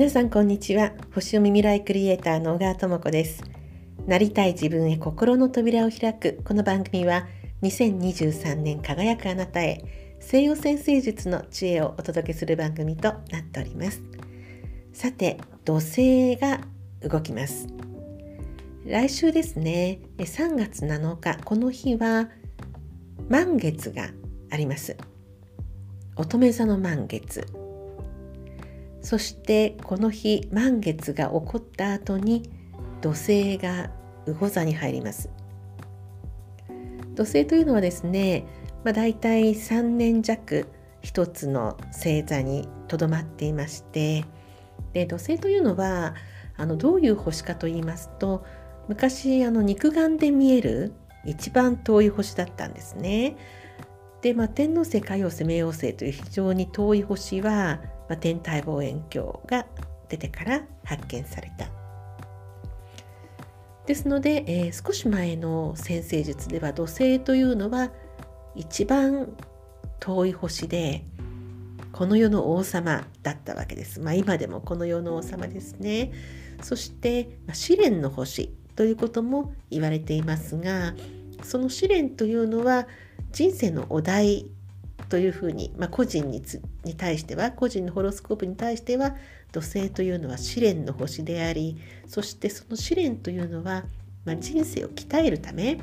皆さんこんにちは。星読み未来クリエイターの小川智子です。なりたい自分へ心の扉を開く。この番組は2023年輝くあなたへ西洋先生術の知恵をお届けする番組となっております。さて土星が動きます。来週ですね3月7日この日は満月があります。乙女座の満月。そしてこの日満月が起こった後に土星が魚座に入ります土星というのはですね、まあ、大体3年弱一つの星座にとどまっていましてで土星というのはあのどういう星かと言いますと昔あの肉眼で見える一番遠い星だったんですね。で、まあ、天王星海王星冥王星という非常に遠い星は、まあ、天体望遠鏡が出てから発見された。ですので、えー、少し前の先生術では土星というのは一番遠い星でこの世の王様だったわけです。まあ、今でもこの世の王様ですね。そして、まあ、試練の星ということも言われていますがその試練というのは人生のお題というふうに、まあ、個人にに対しては個人のホロスコープに対しては土星というのは試練の星でありそしてその試練というのは、まあ、人生を鍛えるため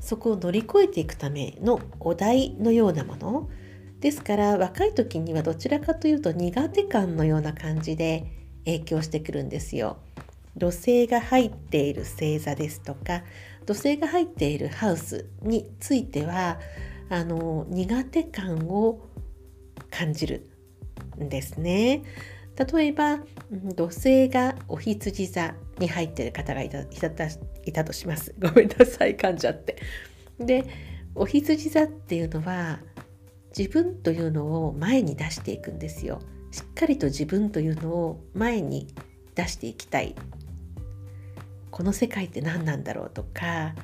そこを乗り越えていくためのお題のようなものですから若い時にはどちらかというと苦手感のような感じで影響してくるんですよ。土星が入っている星座ですとか土星が入っているハウスについてはあの苦手感を感じるんですね。例えば土星がお羊座に入ってる方がいたいたいたとします。ごめんなさい噛んじゃって。でお羊座っていうのは自分というのを前に出していくんですよ。しっかりと自分というのを前に出していきたいこの世界って何なんだろうとか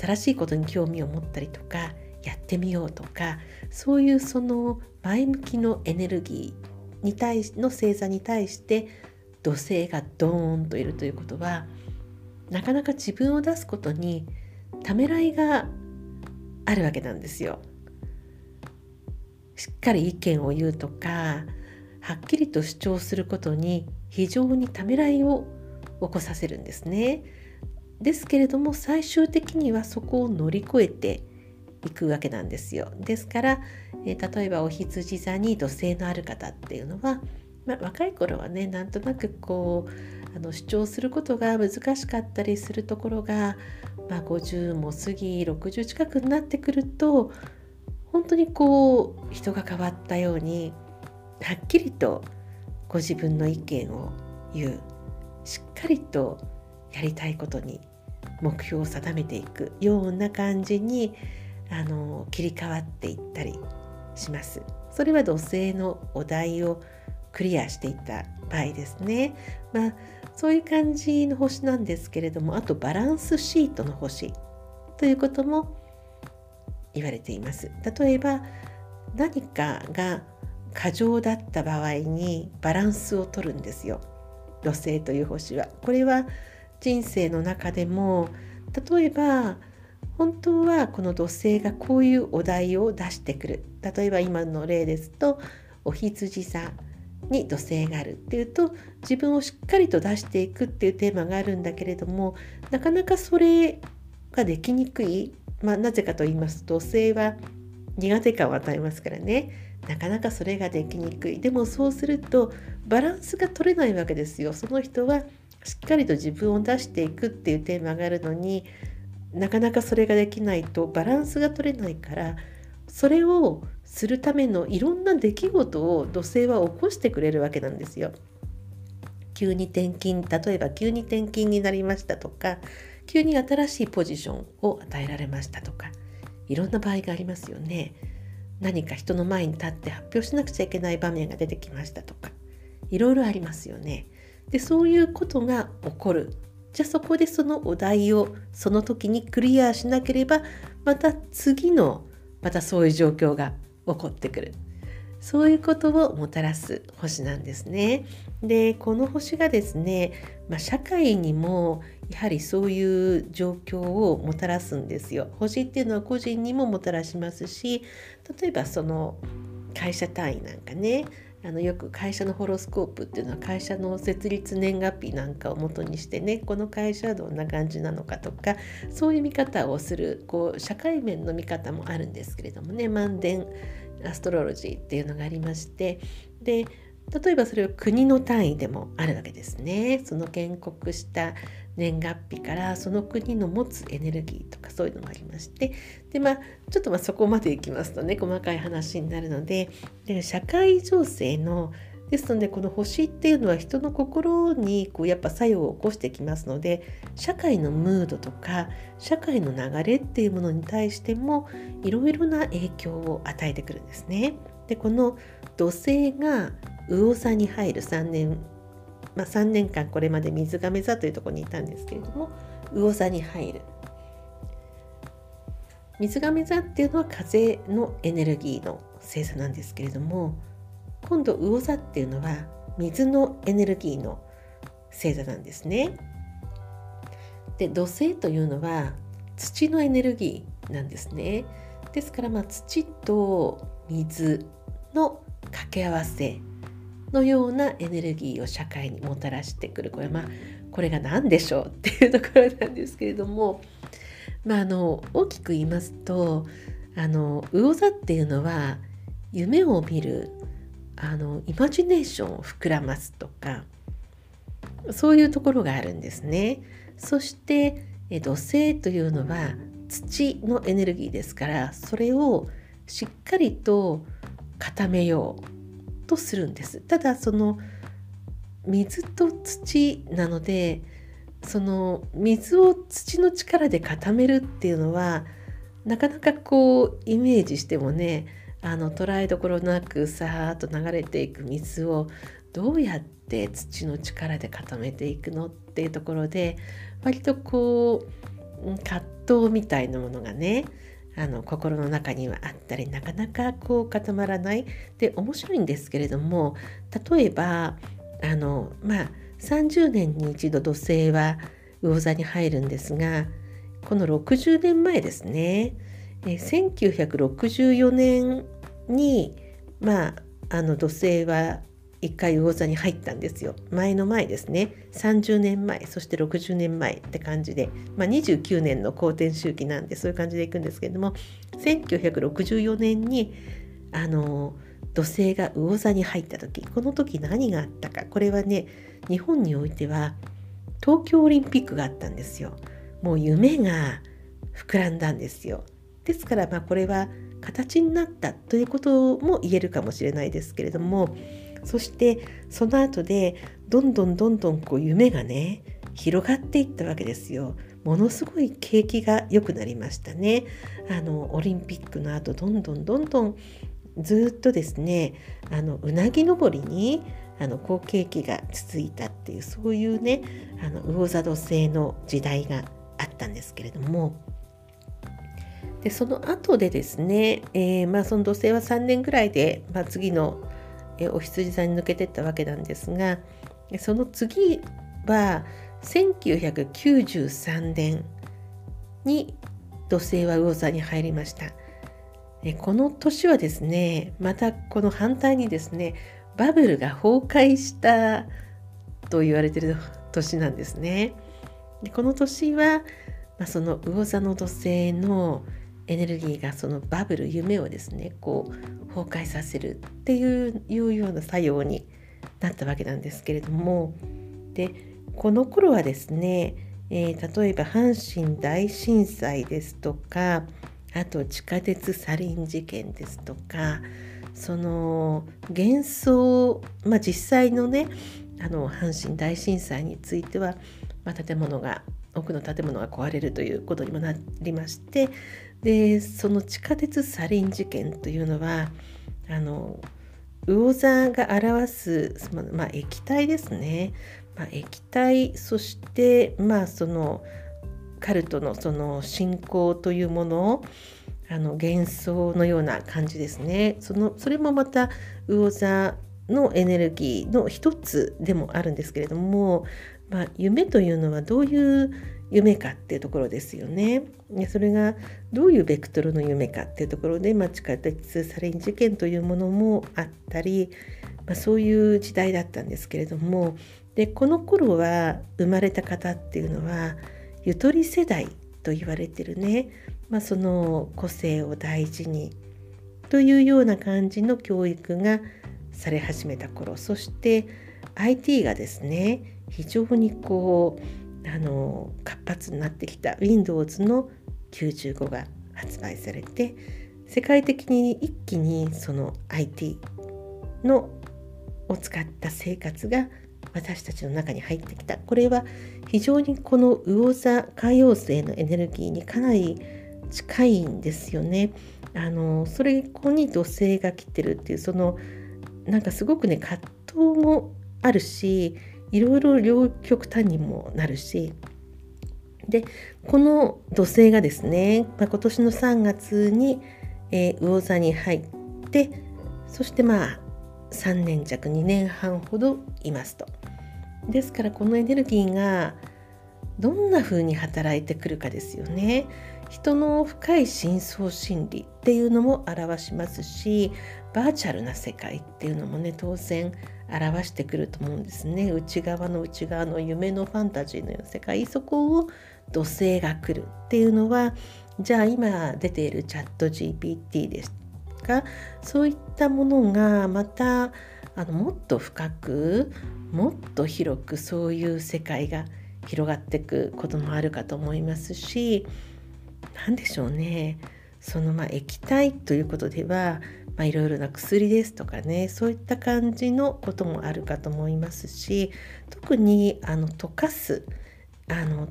新しいことに興味を持ったりとかやってみようとかそういうその前向きのエネルギーに対しの星座に対して土星がドーンといるということはなかなか自分を出すことにためらいがあるわけなんですよ。しっかり意見を言うとかはっきりと主張することに非常にためらいを起こさせるんですね。ですけれども最終的にはそこを乗り越えていくわけなんですよ。ですから、えー、例えばお羊座に土星のある方っていうのは、まあ、若い頃はねなんとなくこうあの主張することが難しかったりするところが、まあ、50も過ぎ60近くになってくると本当にこう人が変わったようにはっきりとご自分の意見を言うしっかりとやりたいことに目標を定めていくような感じにあの切り替わっていったりします。それは土星のお題をクリアしていった場合ですね。まあそういう感じの星なんですけれどもあとバランスシートの星ということも言われています。例えば何かが過剰だった場合にバランスを取るんですよ。土星という星は。これは人生の中でも例えば本当はこの土星がこういうお題を出してくる。例えば今の例ですとお羊座に土星があるっていうと自分をしっかりと出していくっていうテーマがあるんだけれどもなかなかそれができにくい、まあ、なぜかと言いますと土星は苦手感を与えますからね。なかなかそれができにくい。でもそうするとバランスが取れないわけですよ。その人はしっかりと自分を出していくっていうテーマがあるのになかなかそれができないとバランスが取れないからそれをするためのいろんな出来事を土星は起こしてくれるわけなんですよ。急に転勤例えば急に転勤になりましたとか急に新しいポジションを与えられましたとかいろんな場合がありますよね。何か人の前に立って発表しなくちゃいけない場面が出てきましたとかいろいろありますよね。でそういうことが起こるじゃあそこでそのお題をその時にクリアしなければまた次のまたそういう状況が起こってくるそういうことをもたらす星なんですね。でこの星がですね、まあ、社会にもやはりそういう状況をもたらすんですよ。星っていうのは個人にももたらしますし例えばその会社単位なんかねあのよく会社のホロスコープっていうのは会社の設立年月日なんかをもとにしてねこの会社はどんな感じなのかとかそういう見方をするこう社会面の見方もあるんですけれどもね万伝アストロロジーっていうのがありましてで例えばそれは国の単位でもあるわけですね。その建国した年月日からその国の持つエネルギーとかそういうのがありましてでまあちょっとまあそこまでいきますとね細かい話になるのでで社会情勢のですのでこの星っていうのは人の心にこうやっぱ作用を起こしてきますので社会のムードとか社会の流れっていうものに対してもいろいろな影響を与えてくるんですね。でこの土星が魚座に入る3年まあ、3年間これまで水亀座というところにいたんですけれども魚座に入る水亀座っていうのは風のエネルギーの星座なんですけれども今度魚座っていうのは水のエネルギーの星座なんですね。で土星というのは土のエネルギーなんですね。ですからまあ土と水の掛け合わせのようなエネルギーを社会にもたらしてくるこれまあこれが何でしょうっていうところなんですけれども、まあ、あの大きく言いますとあの魚座っていうのは夢を見るあのイマジネーションを膨らますとかそういうところがあるんですね。そして土星というのは土のエネルギーですからそれをしっかりと固めようとするんです。ただその水と土なのでその水を土の力で固めるっていうのはなかなかこうイメージしてもねあの捉えどころなくさーっと流れていく水をどうやって土の力で固めていくのっていうところで割とこう葛藤みたいなものがねあの心の中にはあったりなかなかこう固まらない。で面白いんですけれども例えばあのまあ30年に一度土星は魚座に入るんですがこの60年前ですね。1964年にまああの土星は一回魚座に入ったんですよ。前の前ですね。30年前そして60年前って感じで、まあ、29年の公転周期なんでそういう感じでいくんですけれども1964年にあの土星が魚座に入った時この時何があったか。これはね日本においては東京オリンピックがあったんですよ。もう夢が膨らんだんですよ。ですからまあこれは形になったということも言えるかもしれないですけれどもそしてその後でどんどんどんどんこう夢がね広がっていったわけですよ。ものすごい景気が良くなりましたね。あのオリンピックの後どんどんどんどんずっとですねあのうなぎ登りにあの好景気が続いたっていうそういうねあの魚座土星の時代があったんですけれどもでその後でですね、えー、まあ、その土星は3年ぐらいで、まあ、次のえお羊座に抜けてったわけなんですがその次は1993年に土星は魚座に入りました。この年はですねまたこの反対にですねバブルが崩壊したと言われてる年なんですね。でこの年は、まあ、その魚座の土星のエネルギーがそのバブル夢をですねこう崩壊させるっていういうような作用になったわけなんですけれども。でこの頃はですね、えー、例えば阪神大震災ですとかあと地下鉄サリン事件ですとかその幻想、まあ、実際のねあの阪神大震災については、まあ、建物が多くの建物が壊れるということにもなりましてでその地下鉄サリン事件というのはあの魚座が表す、まあ、液体ですね、まあ、液体そしてまあそのカルトのその信仰というものをあの幻想のような感じですね。そのそれもまた魚座のエネルギーの一つでもあるんですけれども、まあ、夢というのはどういう夢かっていうところですよね。でそれがどういうベクトルの夢かっていうところで、まあ、地下鉄サリン事件というものもあったり、まあ、そういう時代だったんですけれどもでこの頃は生まれた方っていうのはゆとり世代と言われてるね、まあ、その個性を大事にというような感じの教育がされ始めた頃そして IT がですね非常にこうあの活発になってきた Windows の95が発売されて世界的に一気にその IT のを使った生活が私たちの中に入ってきたこれは非常にこの魚座海洋星のエネルギーにかなり近いんですよね。あのそれここに土星が来てるっていうそのなんかすごくね葛藤もあるしいろいろ両極端にもなるしでこの土星がですね、まあ、今年の3月に、えー、魚座に入ってそしてまあ3年弱2年半ほどいますと。ですからこのエネルギーがどんな風に働いてくるかですよね。人の深い深層心理っていうのも表しますしバーチャルな世界っていうのもね当然表してくると思うんですね。内側の内側の夢のファンタジーのような世界。そこを土星が来るっていうのはじゃあ今出ているチャット GPT ですか。そういったものがまたあのもっと深くもっと広くそういう世界が広がっていくこともあるかと思いますし何でしょうね。そのまあ液体ということではまあ、いろいろな薬ですとかねそういった感じのこともあるかと思いますし特にあの溶かすあの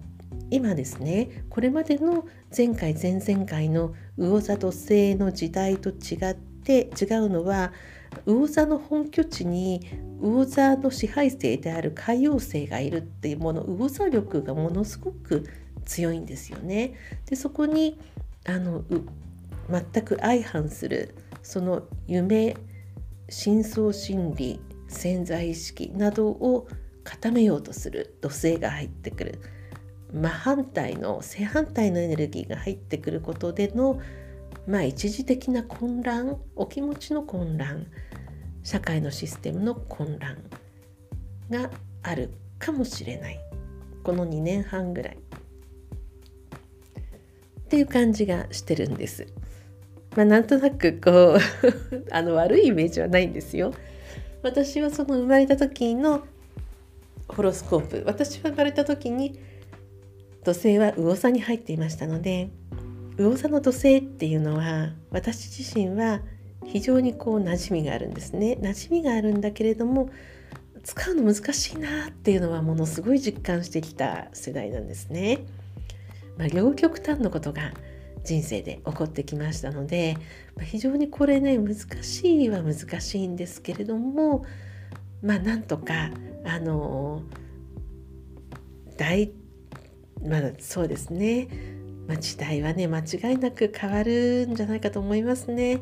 今ですねこれまでの前回前々回の魚座土星の時代と違って違うのは魚座の本拠地に魚座の支配性である海洋星がいるっていうもの魚座力がものすごく強いんですよね。でそこにあの全く相反するその夢深層心理潜在意識などを固めようとする土星が入ってくる。真反対の正反対のエネルギーが入ってくることでのまあ一時的な混乱お気持ちの混乱社会のシステムの混乱があるかもしれない。この2年半ぐらい。っていう感じがしてるんです。まあ、なんとなくこう あの悪いイメージはないんですよ。私はその生まれた時のホロスコープ私は生まれた時に土星は魚座に入っていましたので魚座の土星っていうのは私自身は非常にこう馴染みがあるんですね馴染みがあるんだけれども使うの難しいなっていうのはものすごい実感してきた世代なんですね。まあ、両極端のことが人生で起こってきましたので、まあ、非常にこれね難しいは難しいんですけれどもまあなんとかあの大まだそうですね、まあ、時代はね間違いなく変わるんじゃないかと思いますね。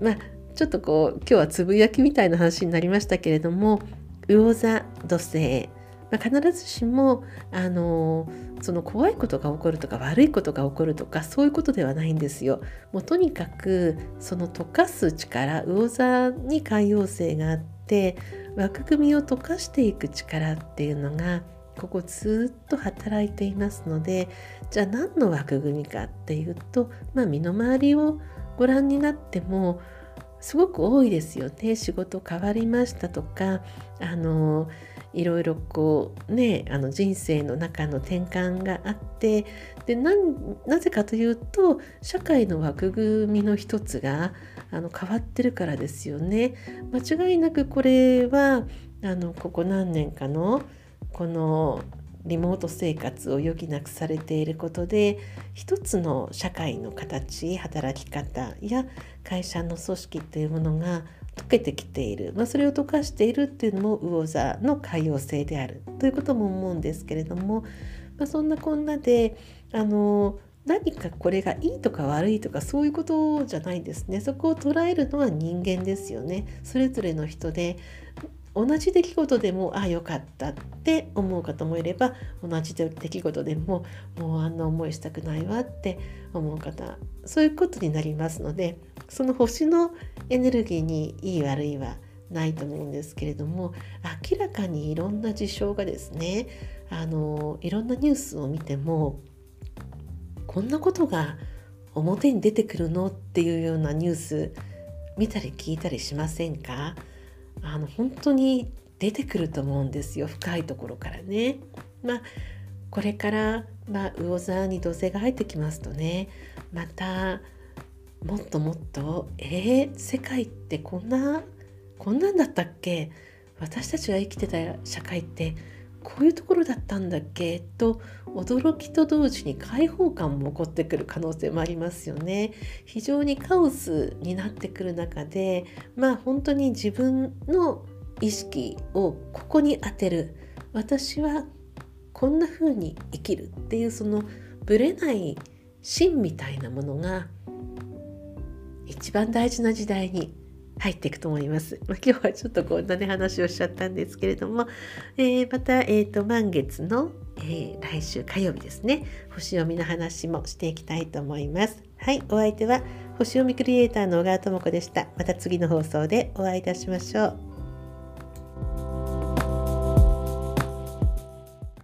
まあちょっとこう今日はつぶやきみたいな話になりましたけれども魚座土星まあ、必ずしもあのその怖いことが起こるとか悪いことが起こるとかそういうことではないんですよ。もうとにかくその溶かす力魚座に海洋性があって枠組みを溶かしていく力っていうのがここずっと働いていますのでじゃあ何の枠組みかっていうと、まあ、身の回りをご覧になってもすごく多いですよね仕事変わりましたとかあのいろいろこうねあの人生の中の転換があってでなぜかというと社会の枠組みの一つがあの変わってるからですよね。間違いなくこれはあのここ何年かのこのリモート生活を余儀なくされていることで一つの社会の形働き方や会社の組織というものが溶けてきている、まあ、それを溶かしているっていうのも魚座の海洋性である。ということも思うんですけれども、まあ、そんなこんなであの何かこれがいいとか悪いとかそういうことじゃないんですね。そこを捉えるのは人間ですよね。それぞれの人で同じ出来事でもああよかったって思う方もいれば同じ出来事でももうあんな思いしたくないわって思う方そういうことになりますのでその星のエネルギーにいい悪いはないと思うんですけれども明らかにいろんな事象がですねあのいろんなニュースを見てもこんなことが表に出てくるのっていうようなニュース見たり聞いたりしませんか？あの本当に出てくると思うんですよ。深いところからね。まあこれから、まあ、魚座に土星が入ってきますとね。またもっともっとえー、世界ってこんなこんなんだったっけ？私たちが生きてた社会ってこういうところだったんだっけ？と驚きと同時に解放感も起こってくる可能性もありますよね。非常にカオスになってくる中でまあ本当に自分の意識をここに当てる私はこんな風に生きるっていうそのぶれない芯みたいなものが一番大事な時代に入っていくと思います。まあ、今日はちょっとこんなね話をしちゃったんですけれども、えー、また、えーと、満月の、えー、来週火曜日ですね星読みの話もしていきたいと思います。はい、お相手は星読みクリエイターの小川智子でした。また次の放送でお会いいたしましょう。